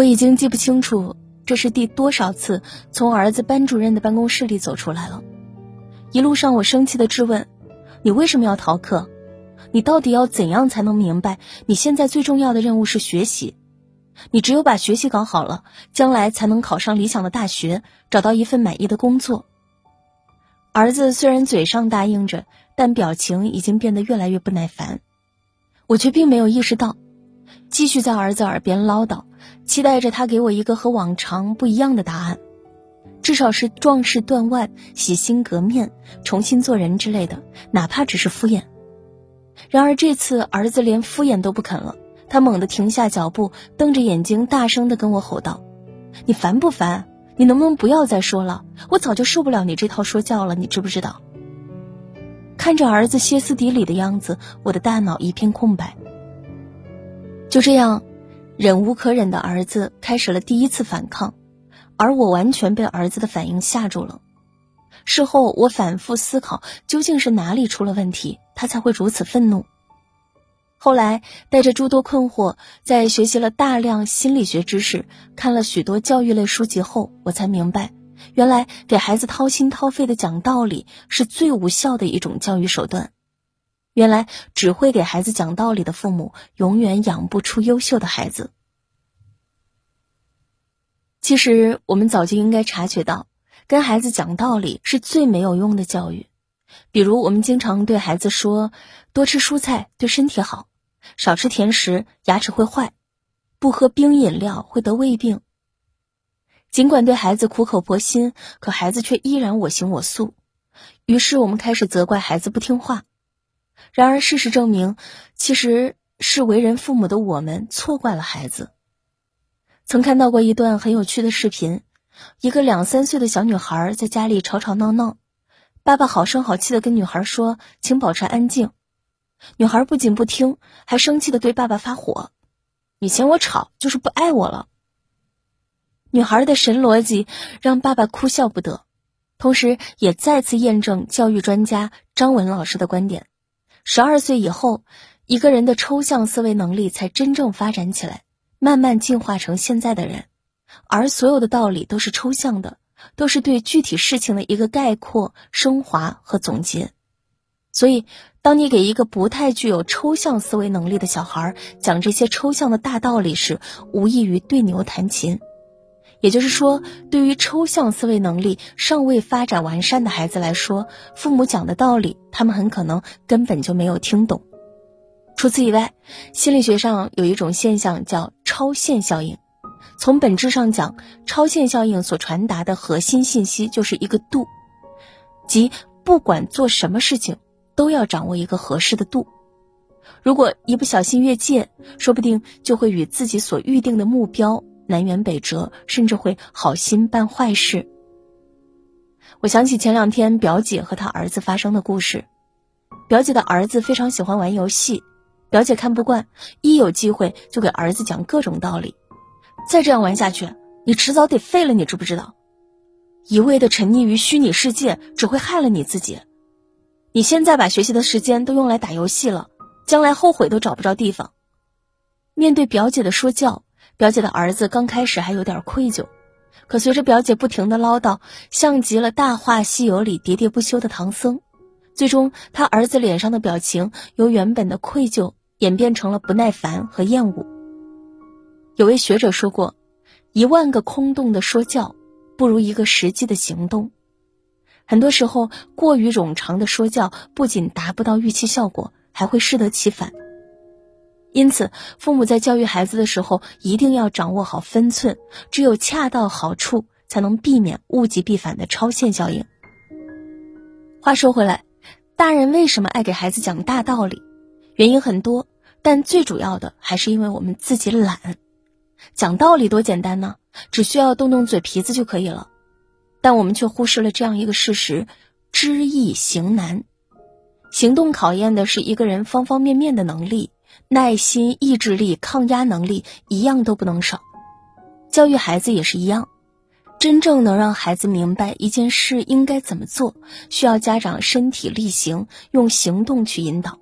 我已经记不清楚这是第多少次从儿子班主任的办公室里走出来了。一路上，我生气的质问：“你为什么要逃课？你到底要怎样才能明白，你现在最重要的任务是学习？你只有把学习搞好了，将来才能考上理想的大学，找到一份满意的工作。”儿子虽然嘴上答应着，但表情已经变得越来越不耐烦。我却并没有意识到，继续在儿子耳边唠叨，期待着他给我一个和往常不一样的答案，至少是壮士断腕、洗心革面、重新做人之类的，哪怕只是敷衍。然而这次儿子连敷衍都不肯了，他猛地停下脚步，瞪着眼睛，大声地跟我吼道：“你烦不烦？”你能不能不要再说了？我早就受不了你这套说教了，你知不知道？看着儿子歇斯底里的样子，我的大脑一片空白。就这样，忍无可忍的儿子开始了第一次反抗，而我完全被儿子的反应吓住了。事后，我反复思考，究竟是哪里出了问题，他才会如此愤怒。后来，带着诸多困惑，在学习了大量心理学知识、看了许多教育类书籍后，我才明白，原来给孩子掏心掏肺的讲道理是最无效的一种教育手段。原来，只会给孩子讲道理的父母，永远养不出优秀的孩子。其实，我们早就应该察觉到，跟孩子讲道理是最没有用的教育。比如，我们经常对孩子说：“多吃蔬菜对身体好。”少吃甜食，牙齿会坏；不喝冰饮料会得胃病。尽管对孩子苦口婆心，可孩子却依然我行我素。于是我们开始责怪孩子不听话。然而事实证明，其实是为人父母的我们错怪了孩子。曾看到过一段很有趣的视频：一个两三岁的小女孩在家里吵吵闹闹，爸爸好声好气的跟女孩说：“请保持安静。”女孩不仅不听，还生气的对爸爸发火：“你嫌我吵，就是不爱我了。”女孩的神逻辑让爸爸哭笑不得，同时也再次验证教育专家张文老师的观点：十二岁以后，一个人的抽象思维能力才真正发展起来，慢慢进化成现在的人。而所有的道理都是抽象的，都是对具体事情的一个概括、升华和总结。所以，当你给一个不太具有抽象思维能力的小孩讲这些抽象的大道理时，无异于对牛弹琴。也就是说，对于抽象思维能力尚未发展完善的孩子来说，父母讲的道理，他们很可能根本就没有听懂。除此以外，心理学上有一种现象叫超限效应。从本质上讲，超限效应所传达的核心信息就是一个度，即不管做什么事情。都要掌握一个合适的度，如果一不小心越界，说不定就会与自己所预定的目标南辕北辙，甚至会好心办坏事。我想起前两天表姐和她儿子发生的故事，表姐的儿子非常喜欢玩游戏，表姐看不惯，一有机会就给儿子讲各种道理，再这样玩下去，你迟早得废了，你知不知道？一味的沉溺于虚拟世界，只会害了你自己。你现在把学习的时间都用来打游戏了，将来后悔都找不着地方。面对表姐的说教，表姐的儿子刚开始还有点愧疚，可随着表姐不停的唠叨，像极了《大话西游》里喋喋不休的唐僧。最终，他儿子脸上的表情由原本的愧疚演变成了不耐烦和厌恶。有位学者说过：“一万个空洞的说教，不如一个实际的行动。”很多时候，过于冗长的说教不仅达不到预期效果，还会适得其反。因此，父母在教育孩子的时候，一定要掌握好分寸，只有恰到好处，才能避免物极必反的超限效应。话说回来，大人为什么爱给孩子讲大道理？原因很多，但最主要的还是因为我们自己懒。讲道理多简单呢，只需要动动嘴皮子就可以了。但我们却忽视了这样一个事实：知易行难。行动考验的是一个人方方面面的能力，耐心、意志力、抗压能力一样都不能少。教育孩子也是一样，真正能让孩子明白一件事应该怎么做，需要家长身体力行，用行动去引导。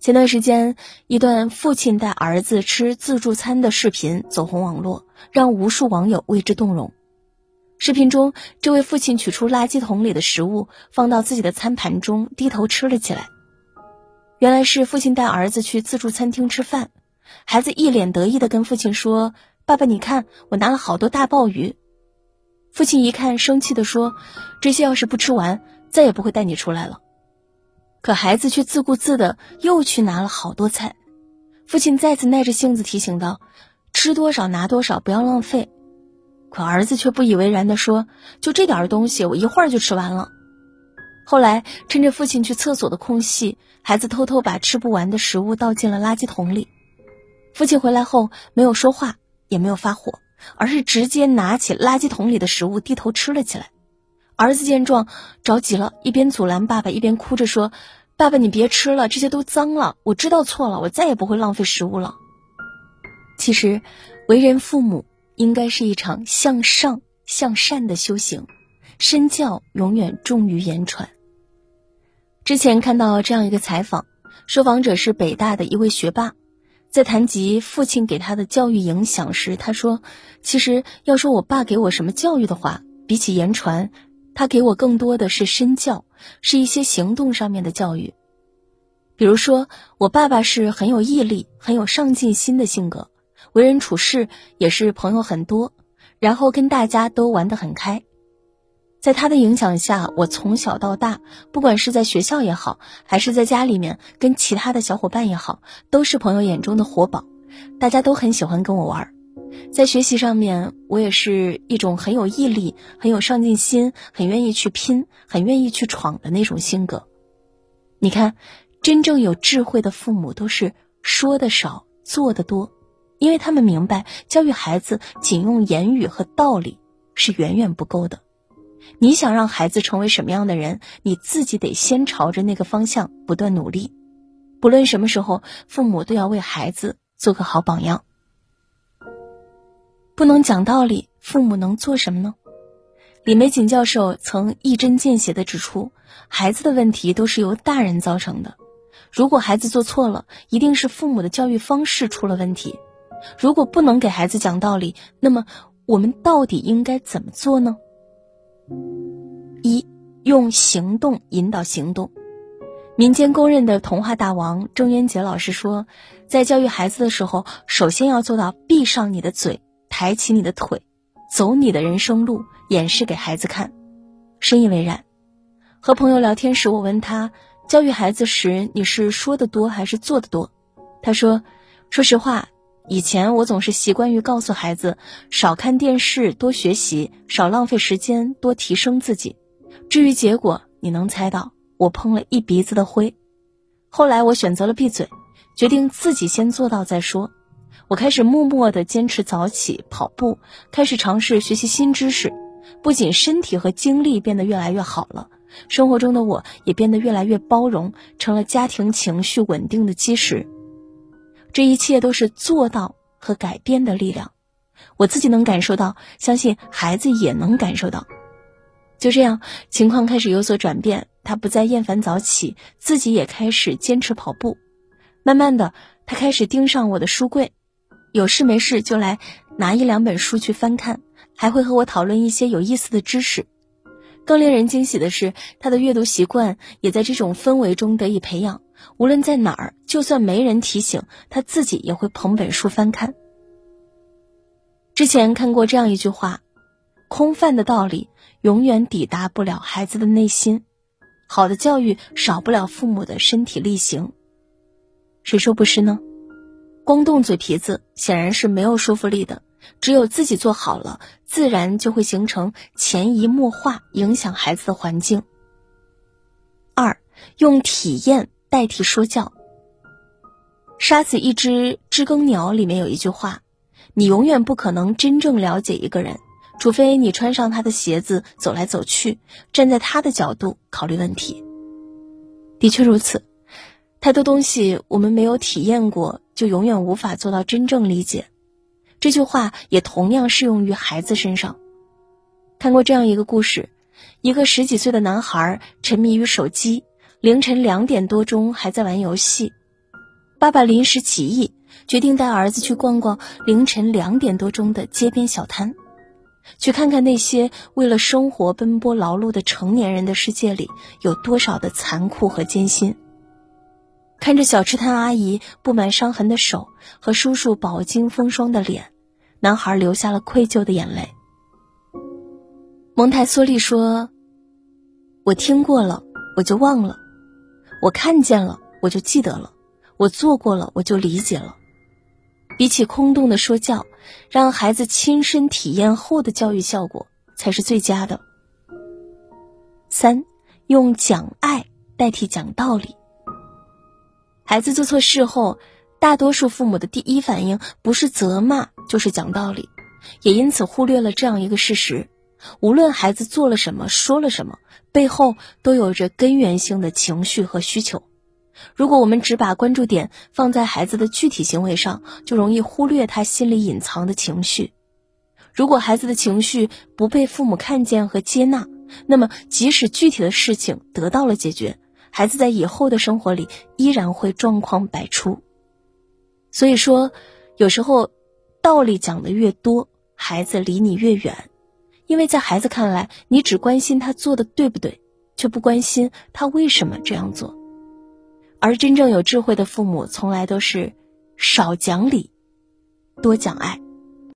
前段时间，一段父亲带儿子吃自助餐的视频走红网络，让无数网友为之动容。视频中，这位父亲取出垃圾桶里的食物，放到自己的餐盘中，低头吃了起来。原来是父亲带儿子去自助餐厅吃饭，孩子一脸得意地跟父亲说：“爸爸，你看，我拿了好多大鲍鱼。”父亲一看，生气地说：“这些要是不吃完，再也不会带你出来了。”可孩子却自顾自的又去拿了好多菜，父亲再次耐着性子提醒道：“吃多少拿多少，不要浪费。”可儿子却不以为然的说：“就这点东西，我一会儿就吃完了。”后来趁着父亲去厕所的空隙，孩子偷偷把吃不完的食物倒进了垃圾桶里。父亲回来后没有说话，也没有发火，而是直接拿起垃圾桶里的食物低头吃了起来。儿子见状着急了，一边阻拦爸爸，一边哭着说：“爸爸，你别吃了，这些都脏了。我知道错了，我再也不会浪费食物了。”其实，为人父母应该是一场向上向善的修行，身教永远重于言传。之前看到这样一个采访，受访者是北大的一位学霸，在谈及父亲给他的教育影响时，他说：“其实要说我爸给我什么教育的话，比起言传。”他给我更多的是身教，是一些行动上面的教育。比如说，我爸爸是很有毅力、很有上进心的性格，为人处事也是朋友很多，然后跟大家都玩得很开。在他的影响下，我从小到大，不管是在学校也好，还是在家里面跟其他的小伙伴也好，都是朋友眼中的活宝，大家都很喜欢跟我玩。在学习上面，我也是一种很有毅力、很有上进心、很愿意去拼、很愿意去闯的那种性格。你看，真正有智慧的父母都是说的少、做的多，因为他们明白教育孩子仅用言语和道理是远远不够的。你想让孩子成为什么样的人，你自己得先朝着那个方向不断努力。不论什么时候，父母都要为孩子做个好榜样。不能讲道理，父母能做什么呢？李玫瑾教授曾一针见血地指出，孩子的问题都是由大人造成的。如果孩子做错了，一定是父母的教育方式出了问题。如果不能给孩子讲道理，那么我们到底应该怎么做呢？用行动引导行动。民间公认的童话大王郑渊洁老师说，在教育孩子的时候，首先要做到闭上你的嘴。抬起你的腿，走你的人生路，演示给孩子看。深以为然。和朋友聊天时，我问他，教育孩子时你是说的多还是做的多？他说，说实话，以前我总是习惯于告诉孩子少看电视，多学习，少浪费时间，多提升自己。至于结果，你能猜到，我碰了一鼻子的灰。后来我选择了闭嘴，决定自己先做到再说。我开始默默地坚持早起跑步，开始尝试学习新知识，不仅身体和精力变得越来越好了，生活中的我也变得越来越包容，成了家庭情绪稳定的基石。这一切都是做到和改变的力量，我自己能感受到，相信孩子也能感受到。就这样，情况开始有所转变，他不再厌烦早起，自己也开始坚持跑步。慢慢的，他开始盯上我的书柜。有事没事就来拿一两本书去翻看，还会和我讨论一些有意思的知识。更令人惊喜的是，他的阅读习惯也在这种氛围中得以培养。无论在哪儿，就算没人提醒，他自己也会捧本书翻看。之前看过这样一句话：“空泛的道理永远抵达不了孩子的内心，好的教育少不了父母的身体力行。”谁说不是呢？光动嘴皮子显然是没有说服力的，只有自己做好了，自然就会形成潜移默化影响孩子的环境。二，用体验代替说教。杀死一只知更鸟里面有一句话：你永远不可能真正了解一个人，除非你穿上他的鞋子走来走去，站在他的角度考虑问题。的确如此。太多东西我们没有体验过，就永远无法做到真正理解。这句话也同样适用于孩子身上。看过这样一个故事：一个十几岁的男孩沉迷于手机，凌晨两点多钟还在玩游戏。爸爸临时起意，决定带儿子去逛逛凌晨两点多钟的街边小摊，去看看那些为了生活奔波劳碌的成年人的世界里有多少的残酷和艰辛。看着小吃摊阿姨布满伤痕的手和叔叔饱经风霜的脸，男孩流下了愧疚的眼泪。蒙台梭利说：“我听过了，我就忘了；我看见了，我就记得了。”我做过了，我就理解了。比起空洞的说教，让孩子亲身体验后的教育效果才是最佳的。三，用讲爱代替讲道理。孩子做错事后，大多数父母的第一反应不是责骂，就是讲道理，也因此忽略了这样一个事实：无论孩子做了什么，说了什么，背后都有着根源性的情绪和需求。如果我们只把关注点放在孩子的具体行为上，就容易忽略他心里隐藏的情绪。如果孩子的情绪不被父母看见和接纳，那么即使具体的事情得到了解决，孩子在以后的生活里依然会状况百出。所以说，有时候道理讲的越多，孩子离你越远，因为在孩子看来，你只关心他做的对不对，却不关心他为什么这样做。而真正有智慧的父母，从来都是少讲理，多讲爱。